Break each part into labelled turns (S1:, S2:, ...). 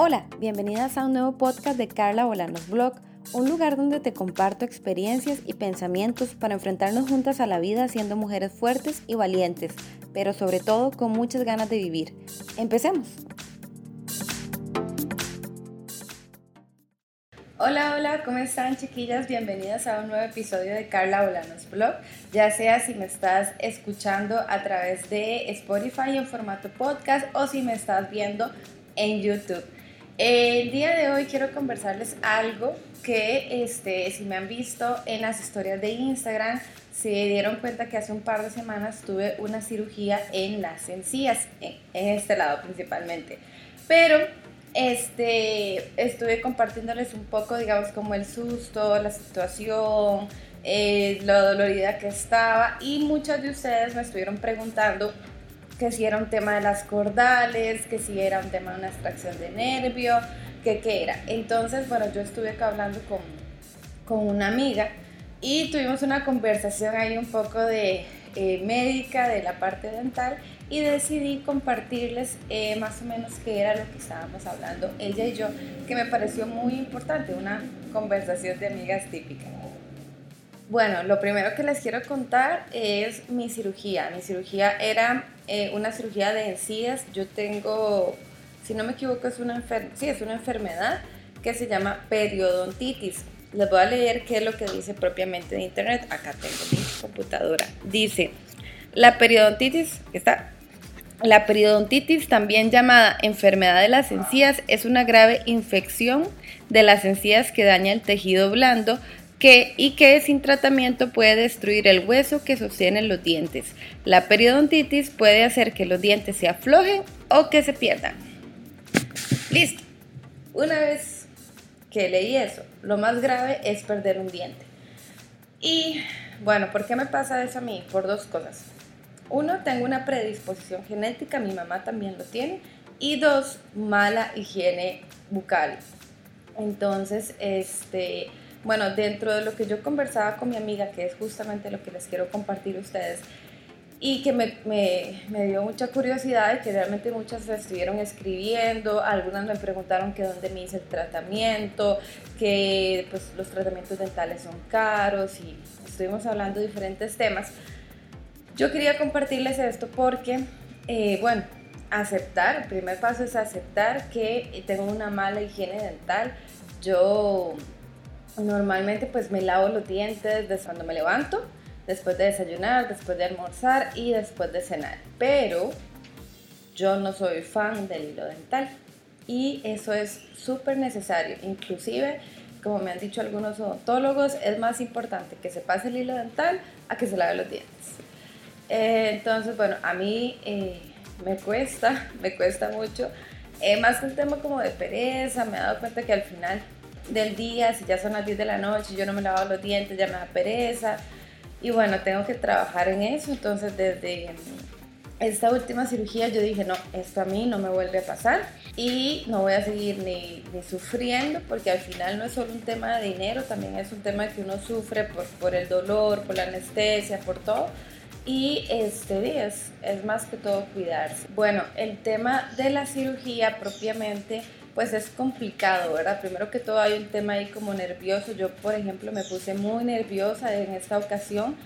S1: Hola, bienvenidas a un nuevo podcast de Carla Bolanos Blog, un lugar donde te comparto experiencias y pensamientos para enfrentarnos juntas a la vida siendo mujeres fuertes y valientes, pero sobre todo con muchas ganas de vivir. Empecemos. Hola, hola, ¿cómo están chiquillas? Bienvenidas a un nuevo episodio de Carla Bolanos Blog. Ya sea si me estás escuchando a través de Spotify en formato podcast o si me estás viendo en YouTube. El día de hoy quiero conversarles algo que este, si me han visto en las historias de Instagram, se dieron cuenta que hace un par de semanas tuve una cirugía en las encías, en, este lado principalmente. Pero este, estuve compartiéndoles un poco, digamos, como el susto, la situación, eh, lo dolorida que estaba y muchas de ustedes me estuvieron preguntando que si era un tema de las cordales, que si era un tema de una extracción de nervio, que qué era. Entonces, bueno, yo estuve acá hablando con, con una amiga y tuvimos una conversación ahí un poco de eh, médica, de la parte dental, y decidí compartirles eh, más o menos qué era lo que estábamos hablando ella y yo, que me pareció muy importante, una conversación de amigas típica. Bueno, lo primero que les quiero contar es mi cirugía. Mi cirugía era eh, una cirugía de encías. Yo tengo, si no me equivoco, es una, sí, es una enfermedad que se llama periodontitis. Les voy a leer qué es lo que dice propiamente de internet. Acá tengo mi computadora. Dice, la periodontitis, está, la periodontitis, también llamada enfermedad de las encías, es una grave infección de las encías que daña el tejido blando que, y que sin tratamiento puede destruir el hueso que sostiene los dientes. La periodontitis puede hacer que los dientes se aflojen o que se pierdan. Listo. Una vez que leí eso, lo más grave es perder un diente. Y bueno, ¿por qué me pasa eso a mí? Por dos cosas. Uno, tengo una predisposición genética, mi mamá también lo tiene. Y dos, mala higiene bucal. Entonces, este, bueno, dentro de lo que yo conversaba con mi amiga, que es justamente lo que les quiero compartir a ustedes, y que me, me, me, dio mucha curiosidad y que realmente muchas me estuvieron escribiendo, algunas me preguntaron que dónde me hice el tratamiento, que pues los tratamientos dentales son caros y estuvimos hablando de diferentes temas. Yo quería compartirles esto porque, eh, bueno, aceptar, el primer paso es aceptar que tengo una mala higiene dental. Yo Normalmente pues me lavo los dientes desde cuando me levanto, después de desayunar, después de almorzar y después de cenar. Pero yo no soy fan del hilo dental y eso es súper necesario. Inclusive, como me han dicho algunos odontólogos, es más importante que se pase el hilo dental a que se lave los dientes. Eh, entonces, bueno, a mí eh, me cuesta, me cuesta mucho. Eh, más que un tema como de pereza, me he dado cuenta que al final del día, si ya son las 10 de la noche, yo no me lavo los dientes, ya me da pereza. Y bueno, tengo que trabajar en eso. Entonces, desde esta última cirugía yo dije, no, esto a mí no me vuelve a pasar y no voy a seguir ni, ni, sufriendo porque al final no es solo un tema de dinero, también es un tema que uno sufre por, por el dolor, por la anestesia, por todo. Y este es, es más que todo cuidarse. Bueno, el tema de la cirugía propiamente pues es complicado, ¿verdad? Primero que todo hay un tema ahí como nervioso. Yo, por ejemplo, me puse muy nerviosa en esta ocasión.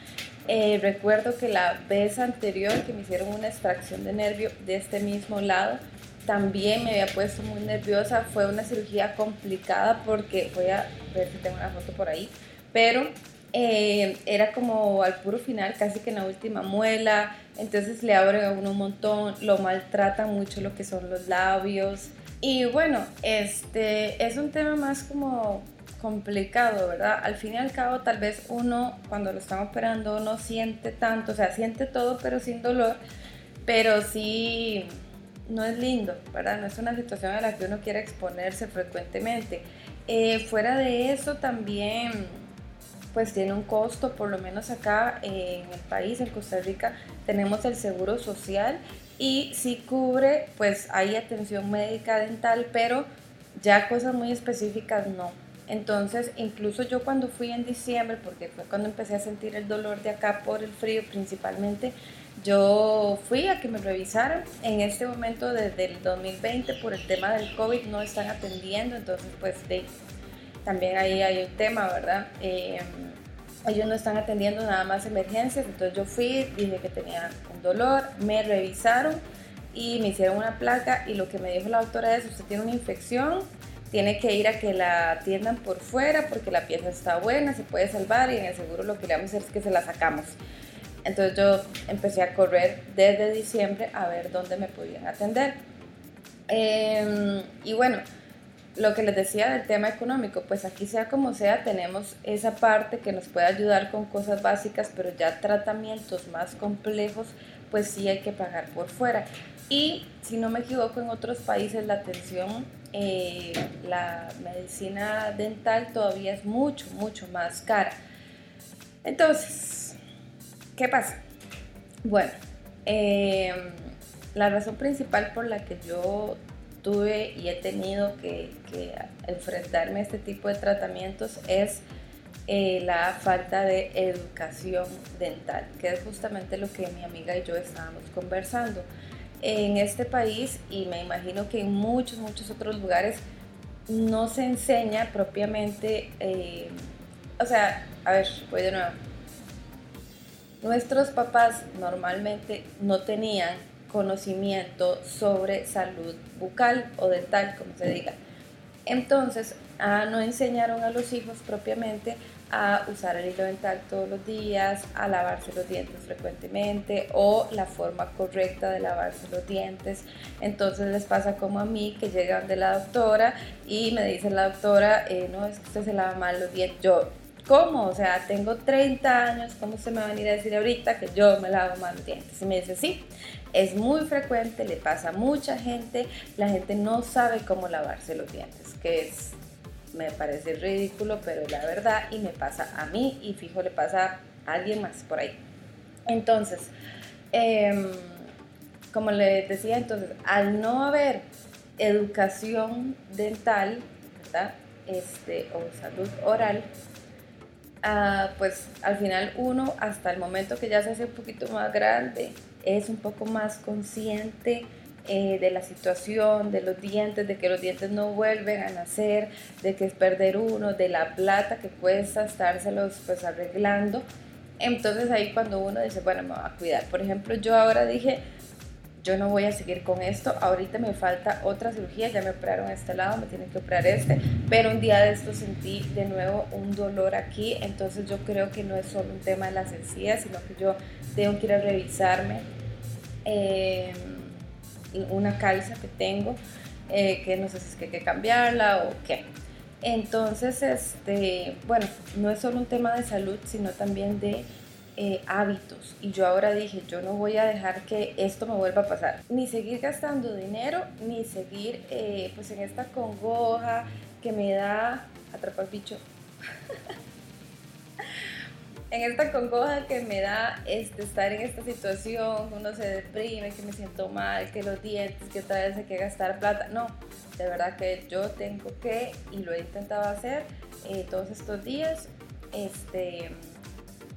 S1: Eh, recuerdo que la vez anterior que me hicieron una extracción de nervio de este mismo lado, también me había puesto muy nerviosa. Fue una cirugía complicada porque voy a ver si tengo una foto por ahí, pero eh, era como al puro final, casi que en la última muela. Entonces le abren a uno un montón, lo maltratan mucho lo que son los labios. Y bueno, este es un tema más como complicado, ¿verdad? Al fin y al cabo, tal vez uno cuando lo están operando no siente tanto, o sea, siente todo pero sin dolor, pero sí no es lindo, ¿verdad? No es una situación a la que uno quiere exponerse frecuentemente. Eh, fuera de eso también pues tiene un costo, por lo menos acá en el país, en Costa Rica, tenemos el seguro social y si cubre, pues hay atención médica dental, pero ya cosas muy específicas no. Entonces, incluso yo cuando fui en diciembre, porque fue cuando empecé a sentir el dolor de acá por el frío principalmente, Yo fui a que me revisaran. En este momento, desde el 2020, por el tema del COVID, no están atendiendo. Entonces, pues de, también ahí hay un tema, ¿verdad? Eh, ellos no están atendiendo nada más emergencias. Entonces yo fui, dije que tenía un dolor, me revisaron y me hicieron una placa. Y lo que me dijo la doctora es: Usted tiene una infección tiene que ir a que la atiendan por fuera porque la pieza está buena, se puede salvar y en el seguro lo que le vamos a hacer es que se la sacamos. Entonces yo empecé a correr desde diciembre a ver dónde me podían atender. Em, y bueno, lo que les decía del tema económico, pues aquí sea como sea, tenemos esa parte que nos puede ayudar con cosas básicas, pero ya tratamientos más complejos, pues sí hay que pagar por fuera. Y si no me equivoco, en otros países la atención eh, la medicina dental todavía es mucho, mucho más cara. Entonces, ¿qué pasa? Bueno, em, la razón principal por la que yo tuve y he tenido que, enfrentarme a este tipo de tratamientos es eh, la falta de educación dental, que es justamente lo que mi amiga y yo estábamos conversando en este país y me imagino que en muchos, muchos otros lugares no se enseña propiamente, eh, o sea, a ver, voy de nuevo. Nuestros papás normalmente no tenían conocimiento sobre salud bucal o dental, como se diga. Entonces, no enseñaron a los hijos propiamente a usar el hilo dental todos los días, a lavarse los dientes frecuentemente o la forma correcta de lavarse los dientes. Entonces les pasa como a mí que llegan de la doctora y me dice la doctora, eh, no, es que usted se lava mal los dientes. Yo, ¿cómo? O sea, tengo 30 años, ¿cómo se me va a venir a decir ahorita que yo me lavo mal los dientes? Y me dice, sí, es muy frecuente, le pasa a mucha gente, la gente no sabe cómo lavarse los dientes, que es me parece ridículo, pero la verdad y me pasa a mí y fijo le pasa a alguien más por ahí. Entonces, em, como le decía, entonces, al no haber educación dental, ¿verdad? Este, o salud oral, ah, pues al final uno, hasta el momento que ya se hace un poquito más grande, es un poco más consciente eh, de la situación, de los dientes, de que los dientes no vuelven a nacer, de que es perder uno, de la plata que cuesta estárselos pues arreglando. Entonces ahí cuando uno dice, bueno, me voy a cuidar. Por ejemplo, yo ahora dije, yo no voy a seguir con esto, ahorita me falta otra cirugía, ya me operaron este lado, me tienen que operar este, pero un día de esto sentí de nuevo un dolor aquí, entonces yo creo que no es solo un tema de las encías, sino que yo tengo que ir a revisarme. Eh, una calza que tengo, eh, que no sé si es que hay que cambiarla o qué. Entonces, este, bueno, no es solo un tema de salud, sino también de eh, hábitos. Y yo ahora dije, yo no voy a dejar que esto me vuelva a pasar. Ni seguir gastando dinero, ni seguir eh, pues en esta congoja que me da atrapar bicho. en esta congoja que me da este, estar en esta situación, uno se deprime, que me siento mal, que los dientes, que otra vez hay que gastar plata. No, de verdad que yo tengo que, y lo he intentado hacer eh, todos estos días, este,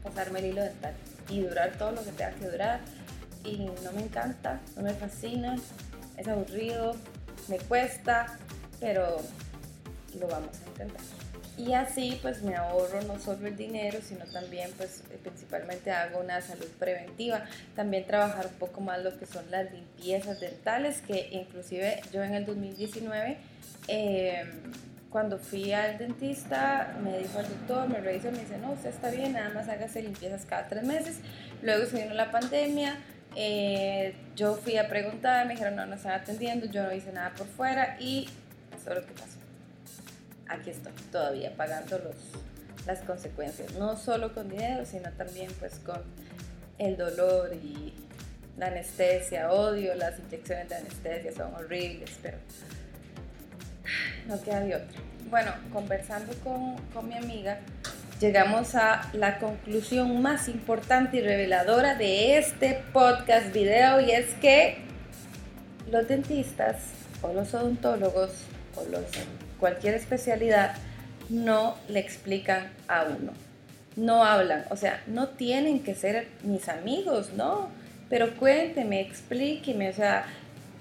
S1: pasarme el hilo dental y durar todo lo que tenga que durar. Y no me encanta, no me fascina, es aburrido, me cuesta, pero lo vamos a intentar y así pues me ahorro no solo el dinero sino también pues principalmente hago una salud preventiva también trabajar un poco más lo que son las limpiezas dentales que inclusive yo en el 2019 em, cuando fui al dentista me dijo el doctor me revisó me dice no usted está bien nada más hágase limpiezas cada tres meses luego se vino la pandemia eh, yo fui a preguntar me dijeron no no están atendiendo yo no hice nada por fuera y eso es lo que pasó. Aquí estoy todavía pagando los, las consecuencias, no solo con dinero, sino también pues con el dolor y la anestesia, odio las inyecciones de anestesia, son horribles, pero no queda de otra. Bueno, conversando con, con mi amiga, llegamos a la conclusión más importante y reveladora de este podcast video y es que los dentistas o los odontólogos o los cualquier especialidad, no le explican a uno. No hablan, o sea, no tienen que ser mis amigos, no. pero cuénteme, explíqueme, o sea,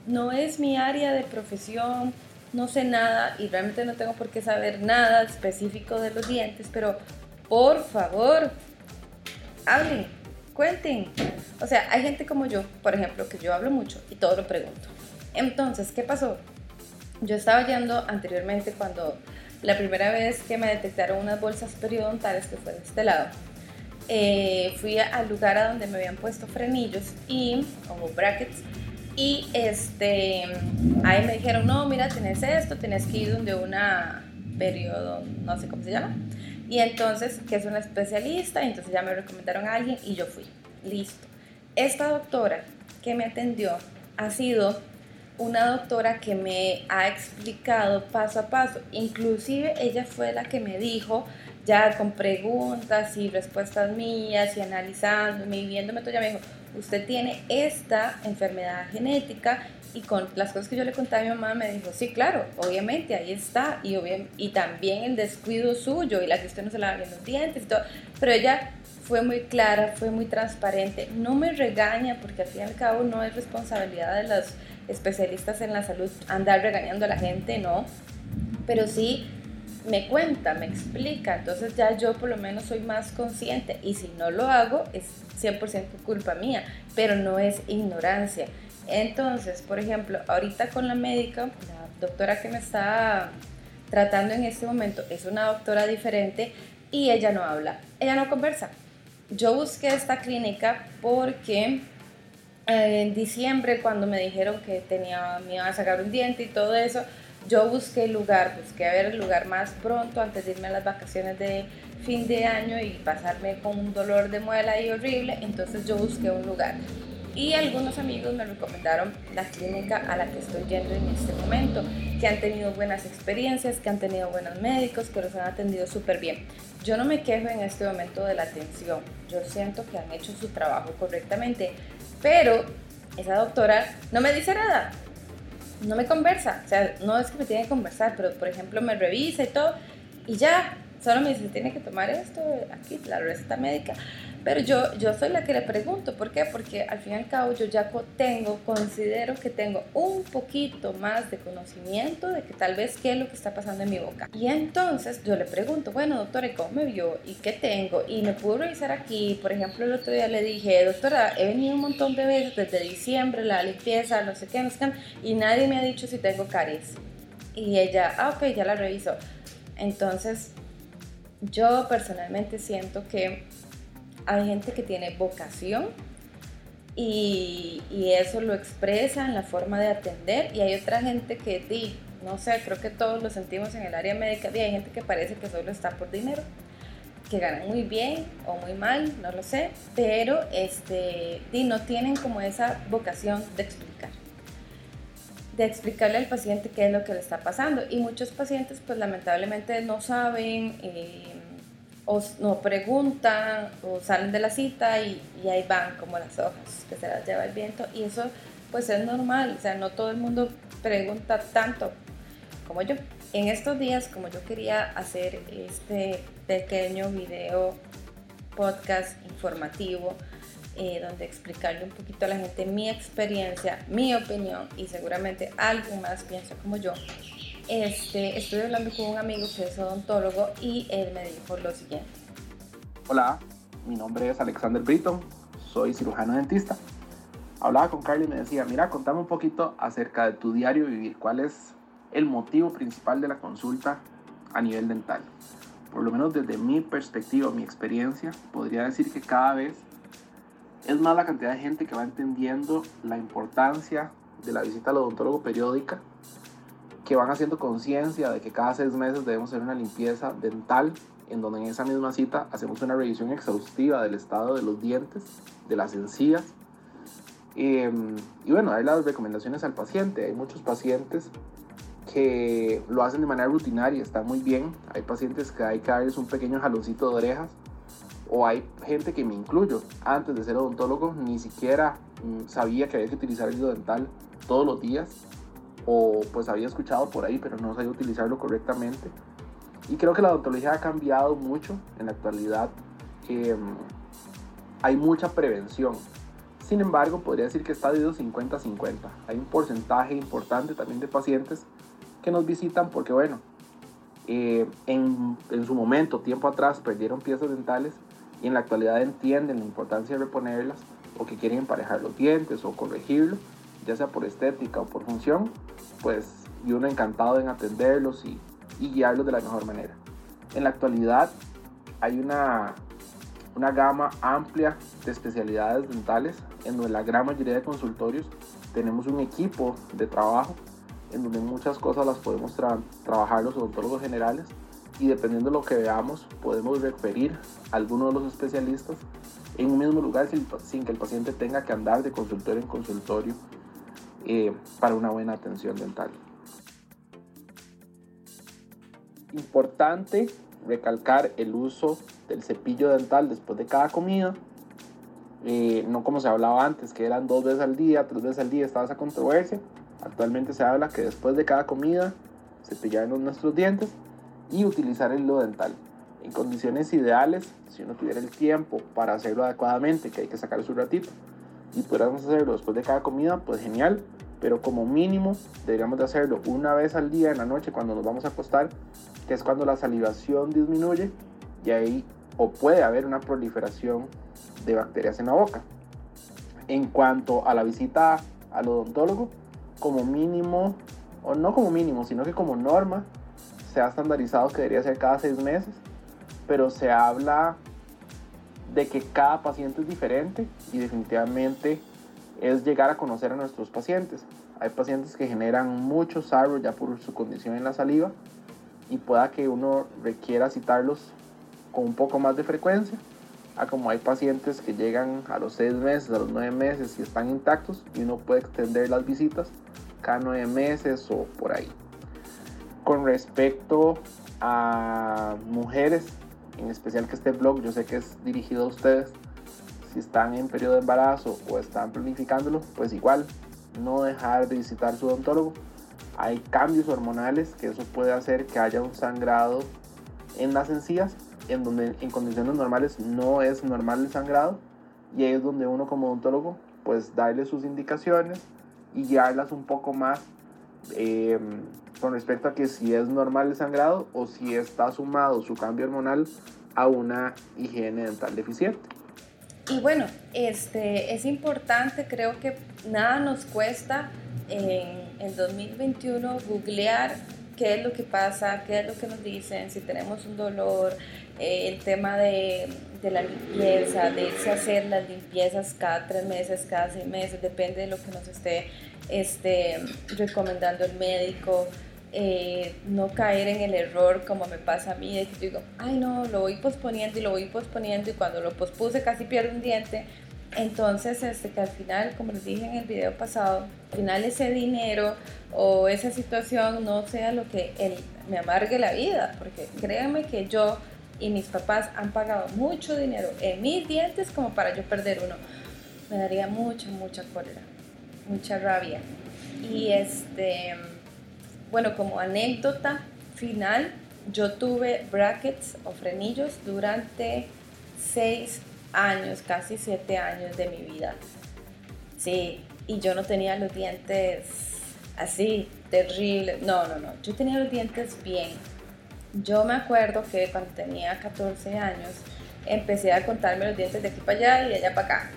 S1: no es mi área de profesión, no sé nada y realmente no tengo por qué saber nada específico de los dientes, pero por favor, hablen, cuenten. O sea, hay gente como yo, por ejemplo, que yo hablo mucho y todo lo pregunto. Entonces, ¿qué pasó? Yo estaba yendo anteriormente cuando la primera vez que me detectaron unas bolsas periodontales, que fue de este lado, eh, fui al lugar a donde me habían puesto frenillos y, como brackets, y este, ahí me dijeron, no, mira, tienes esto, tienes que ir donde una periodo, no sé cómo se llama, y entonces, que es una especialista, y entonces ya me recomendaron a alguien y yo fui, listo. Esta doctora que me atendió ha sido una doctora que me ha explicado paso a paso, inclusive ella fue la que me dijo, ya con preguntas y respuestas mías y analizándome y viéndome todo, ya me dijo, usted tiene esta enfermedad genética y con las cosas que yo le conté a mi mamá me dijo, sí, claro, obviamente ahí está y, y también el descuido suyo y la que usted no se lava bien los dientes y todo, pero ella fue muy clara, fue muy transparente, no me regaña porque al fin y al cabo no es responsabilidad de los especialistas en la salud andar regañando a la gente, no, pero sí me cuenta, me explica, entonces ya yo por lo menos soy más consciente y si no lo hago es 100% culpa mía, pero no es ignorancia. Entonces, por ejemplo, ahorita con la médica, la doctora que me está tratando en este momento es una doctora diferente y ella no habla, ella no conversa. Yo busqué esta clínica porque eh, en diciembre cuando me dijeron que tenía, me iban a sacar un diente y todo eso, yo busqué el lugar, busqué ver el lugar más pronto antes de irme a las vacaciones de fin de año y pasarme con un dolor de muela ahí horrible, entonces yo busqué un lugar. Y algunos amigos me recomendaron la clínica a la que estoy yendo en este momento, que han tenido buenas experiencias, que han tenido buenos médicos, que los han atendido súper bien. Yo no me quejo en este momento de la atención, yo siento que han hecho su trabajo correctamente, pero esa doctora no me dice nada, no me conversa, o sea, no es que me tiene que conversar, pero por ejemplo me revisa y todo, y ya, solo me dice, tiene que tomar esto, aquí, la receta médica. Pero yo, yo soy la que le pregunto, ¿por qué? Porque al fin y al cabo yo ya tengo, considero que tengo un poquito más de conocimiento de que tal vez qué es lo que está pasando en mi boca. Y entonces yo le pregunto, bueno, doctora, ¿y cómo me vio? ¿Y qué tengo? Y me pudo revisar aquí, por ejemplo, el otro día le dije, doctora, he venido un montón de veces desde diciembre, la limpieza, no sé qué, no sé qué, y nadie me ha dicho si tengo caries. Y ella, ah, ok, ya la reviso. Entonces, yo personalmente siento que hay gente que tiene vocación y, eso lo expresa en la forma de atender y hay otra gente que, di, no sé, creo que todos lo sentimos en el área médica, y hay gente que parece que solo está por dinero, que ganan muy bien o muy mal, no lo sé, pero este, di, no tienen como esa vocación de explicar de explicarle al paciente qué es lo que le está pasando y muchos pacientes pues lamentablemente no saben eh, o no preguntan o salen de la cita y, ahí van como las hojas que se las lleva el viento y eso pues es normal, o sea, no todo el mundo pregunta tanto como yo. En estos días, como yo quería hacer este pequeño video podcast informativo, eh, donde explicarle un poquito a la gente mi experiencia, mi opinión y seguramente algo más piensa como yo, este, estoy hablando con un amigo que es odontólogo y él me dijo lo siguiente.
S2: Hola, mi nombre es Alexander Britton, soy cirujano dentista. Hablaba con Carly y me decía, mira, contame un poquito acerca de tu diario vivir, cuál es el motivo principal de la consulta a nivel dental. Por lo menos desde mi perspectiva, mi experiencia, podría decir que cada vez es más la cantidad de gente que va entendiendo la importancia de la visita al odontólogo periódica que van haciendo conciencia de que cada seis meses debemos hacer una limpieza dental, en donde en esa misma cita hacemos una revisión exhaustiva del estado de los dientes, de las encías. Em, y bueno, hay las recomendaciones al paciente. Hay muchos pacientes que lo hacen de manera rutinaria, está muy bien. Hay pacientes que hay que darles un pequeño jaloncito de orejas. O hay gente que me incluyo. Antes de ser odontólogo, ni siquiera mm, sabía que había que utilizar el dental todos los días o pues había escuchado por ahí, pero no sabía utilizarlo correctamente. Y creo que la odontología ha cambiado mucho en la actualidad. Em, hay mucha prevención. Sin embargo, podría decir que está dividido 50-50. Hay un porcentaje importante también de pacientes que nos visitan porque, bueno, eh, en, en, su momento, tiempo atrás, perdieron piezas dentales y en la actualidad entienden la importancia de reponerlas o que quieren emparejar los dientes o corregirlo, ya sea por estética o por función, pues y uno encantado en atenderlos y, y guiarlos de la mejor manera. En la actualidad hay una, una gama amplia de especialidades dentales en donde la gran mayoría de consultorios tenemos un equipo de trabajo en donde muchas cosas las podemos trabajar los odontólogos generales y dependiendo de lo que veamos podemos referir a alguno de los especialistas en un mismo lugar sin, que el paciente tenga que andar de consultorio en consultorio eh, para una buena atención dental. Importante recalcar el uso del cepillo dental después de cada comida eh, no como se hablaba antes, que eran dos veces al día, tres veces al día, estaba esa controversia. Actualmente se habla que después de cada comida cepillarnos nuestros dientes y utilizar el hilo dental. En condiciones ideales, si uno tuviera el tiempo para hacerlo adecuadamente, que hay que sacar su ratito, y pudiéramos hacerlo después de cada comida, pues genial. Pero como mínimo deberíamos de hacerlo una vez al día en la noche cuando nos vamos a acostar, que es cuando la salivación disminuye y ahí o puede haber una proliferación de bacterias en la boca. En cuanto a la visita al odontólogo, como mínimo, o no como mínimo, sino que como norma, se ha estandarizado que debería ser cada seis meses, pero se habla de que cada paciente es diferente y definitivamente es llegar a conocer a nuestros pacientes. Hay pacientes que generan mucho sarro ya por su condición en la saliva y pueda que uno requiera citarlos con un poco más de frecuencia a como hay pacientes que llegan a los 6 meses, a los 9 meses y están intactos y uno puede extender las visitas cada 9 meses o por ahí. Con respecto a mujeres, en especial que este blog yo sé que es dirigido a ustedes, si están en periodo de embarazo o están planificándolo, pues igual no dejar de visitar su odontólogo. Hay cambios hormonales que eso puede hacer que haya un sangrado en las encías en donde en condiciones normales no es normal el sangrado y ahí es donde uno como odontólogo pues darle sus indicaciones y guiarlas un poco más eh, con respecto a que si es normal el sangrado o si está sumado su cambio hormonal a una higiene dental deficiente.
S1: Y bueno, este, es importante, creo que nada nos cuesta en el 2021 googlear qué es lo que pasa, qué es lo que nos dicen, si tenemos un dolor, eh, el tema de, de, la limpieza, de irse a hacer las limpiezas cada tres meses, cada seis meses, depende de lo que nos esté este, recomendando el médico. Eh, no caer en el error como me pasa a mí, de que digo, ay no, lo voy posponiendo y lo voy posponiendo y cuando lo pospuse casi pierdo un diente. Entonces, este, que al final, como les dije en el video pasado, al final ese dinero o esa situación no sea lo que él me amargue la vida, porque créanme que yo y mis papás han pagado mucho dinero en mis dientes como para yo perder uno. Me daría mucha, mucha cólera, mucha rabia. Y este, bueno, como anécdota final, yo tuve brackets o frenillos durante seis años, casi siete años de mi vida. Sí, y yo no tenía los dientes así, terribles. No, no, no, yo tenía los dientes bien yo me acuerdo que cuando tenía 14 años empecé a contarme los dientes de aquí para allá y de allá para acá.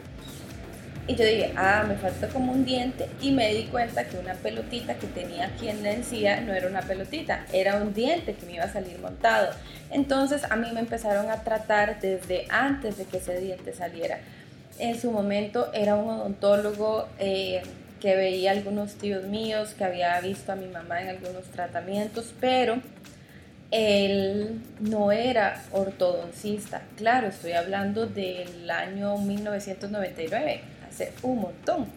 S1: Y yo dije, ah, me falta como un diente y me di cuenta que una pelotita que tenía aquí en la encía no era una pelotita, era un diente que me iba a salir montado. Entonces a mí me empezaron a tratar desde antes de que ese diente saliera. En su momento era un odontólogo eh, que veía algunos tíos míos, que había visto a mi mamá en algunos tratamientos, pero él no era ortodoncista. Claro, estoy hablando del año 1999, hace un montón.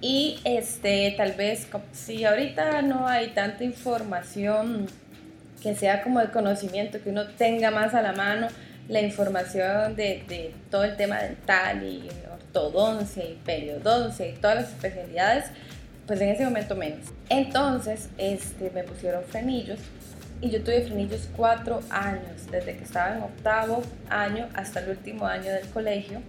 S1: Y este, tal vez, si ahorita no hay tanta información que sea como de conocimiento, que uno tenga más a la mano la información de, de todo el tema dental y ortodoncia y periodoncia y todas las especialidades, pues en ese momento menos. Entonces, este, me pusieron frenillos y yo tuve frenillos cuatro años, desde que estaba en octavo año hasta el último año del colegio.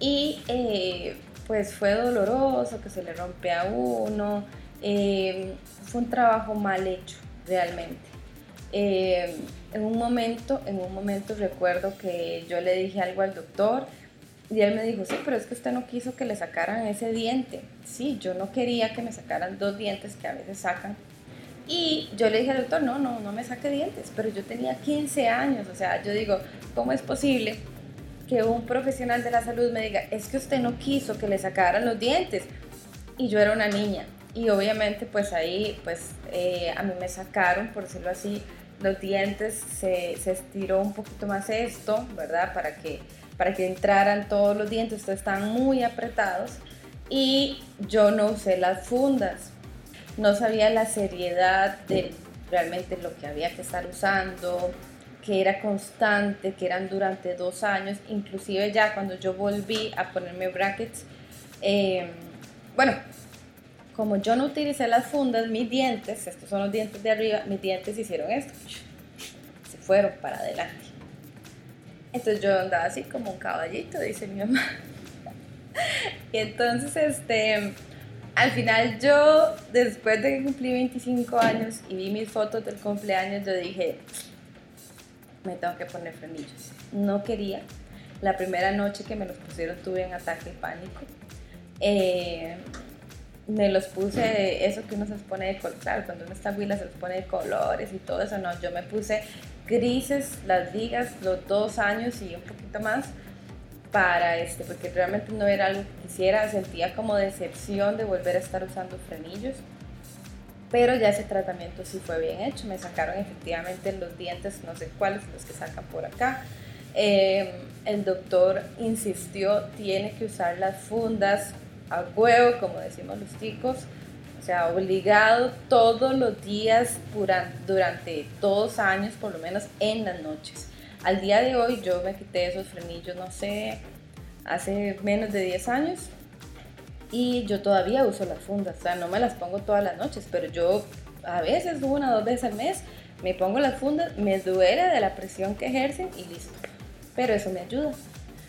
S1: Y eh, pues fue doloroso, que se le rompe a uno. Eh, fue un trabajo mal hecho, realmente. Eh, en un momento, en un momento recuerdo que yo le dije algo al doctor y él me dijo, sí, pero es que usted no quiso que le sacaran ese diente. Sí, yo no quería que me sacaran dos dientes que a veces sacan. Y yo le dije al doctor, no, no, no me saque dientes, pero yo tenía 15 años, o sea, yo digo, ¿cómo es posible que un profesional de la salud me diga, es que usted no quiso que le sacaran los dientes. Y yo era una niña. Y obviamente pues ahí pues eh, a mí me sacaron, por decirlo así, los dientes, se, se, estiró un poquito más esto, ¿verdad? Para que, para que entraran todos los dientes, estos están muy apretados. Y yo no usé las fundas, no sabía la seriedad de realmente lo que había que estar usando, que era constante, que eran durante dos años, inclusive ya cuando yo volví a ponerme brackets, eh, bueno, como yo no utilicé las fundas, mis dientes, estos son los dientes de arriba, mis dientes hicieron esto, se fueron para adelante. Entonces yo andaba así como un caballito, dice mi mamá. y entonces, este, al final yo, después de que cumplí 25 años y vi mis fotos del cumpleaños, yo dije, me tengo que poner frenillos. No quería. La primera noche que me los pusieron tuve un ataque pánico. Eh, me los puse, eso que uno se pone de color, claro, cuando uno está huila se los pone de colores y todo eso, no, yo me puse grises, las ligas, los dos años y un poquito más para este, porque realmente no era algo que quisiera, sentía como decepción de volver a estar usando frenillos pero ya ese tratamiento sí fue bien hecho, me sacaron efectivamente los dientes, no sé cuáles, los que sacan por acá. Eh, el doctor insistió, tiene que usar las fundas a huevo, como decimos los chicos, o sea, obligado todos los días durante dos años, por lo menos en las noches. Al día de hoy yo me quité esos frenillos, no sé, hace menos de 10 años, y yo todavía uso las fundas, o sea, no me las pongo todas las noches, pero yo a veces, una o dos veces al mes, me pongo las fundas, me duele de la presión que ejercen y listo. Pero eso me ayuda.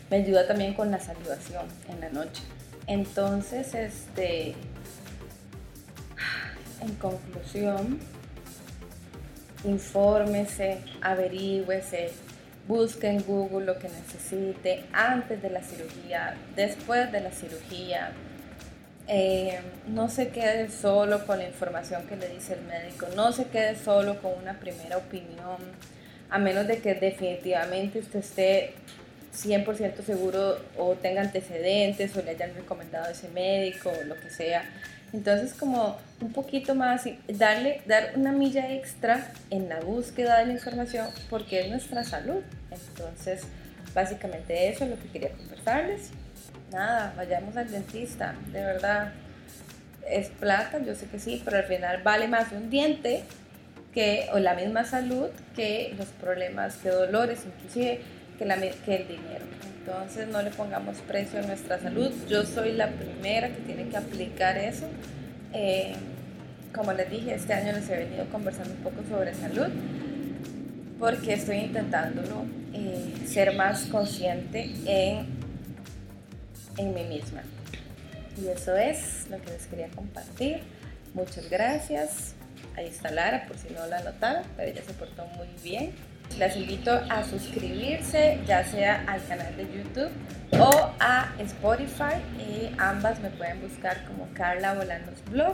S1: Me ayuda también con la salivación en la noche. Entonces, este, en conclusión, infórmese, averígüese, busque en Google lo que necesite antes de la cirugía, después de la cirugía, eh, no se quede solo con la información que le dice el médico, no se quede solo con una primera opinión, a menos de que definitivamente usted esté 100% seguro o tenga antecedentes o le hayan recomendado ese médico o lo que sea. Entonces como un poquito más, darle, dar una milla extra en la búsqueda de la información porque es nuestra salud. Entonces básicamente eso es lo que quería conversarles nada, vayamos al dentista, de verdad. Es plata, yo sé que sí, pero al final vale más un diente que, o la misma salud que los problemas, que dolores, inclusive que, la, que el dinero. Entonces no le pongamos precio a nuestra salud. Yo soy la primera que tiene que aplicar eso. Eh, como les dije, este año les he venido conversando un poco sobre salud porque estoy intentándolo eh, ser más consciente en en mí misma. Y eso es lo que les quería compartir. Muchas gracias. Ahí está Lara, por si no la notaron, pero ella se portó muy bien. Las invito a suscribirse, ya sea al canal de YouTube o a Spotify. Y ambas me pueden buscar como Carla Bolanos Blog.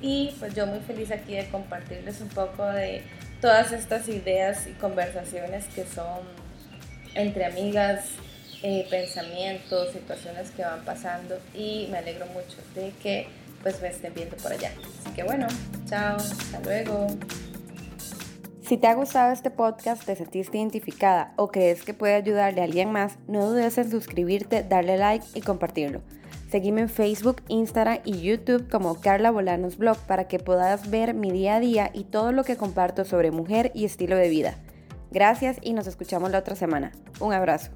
S1: Y pues yo muy feliz aquí de compartirles un poco de todas estas ideas y conversaciones que son entre amigas, eh, pensamientos, situaciones que van pasando y me alegro mucho de que pues me estén viendo por allá. Así que bueno, chao, hasta luego.
S3: Si te ha gustado este podcast, te sentiste identificada o crees que puede ayudarle a alguien más, no dudes en suscribirte, darle like y compartirlo. Seguime en Facebook, Instagram y YouTube como Carla Bolanos Blog para que puedas ver mi día a día y todo lo que comparto sobre mujer y estilo de vida. Gracias y nos escuchamos la otra semana. Un abrazo.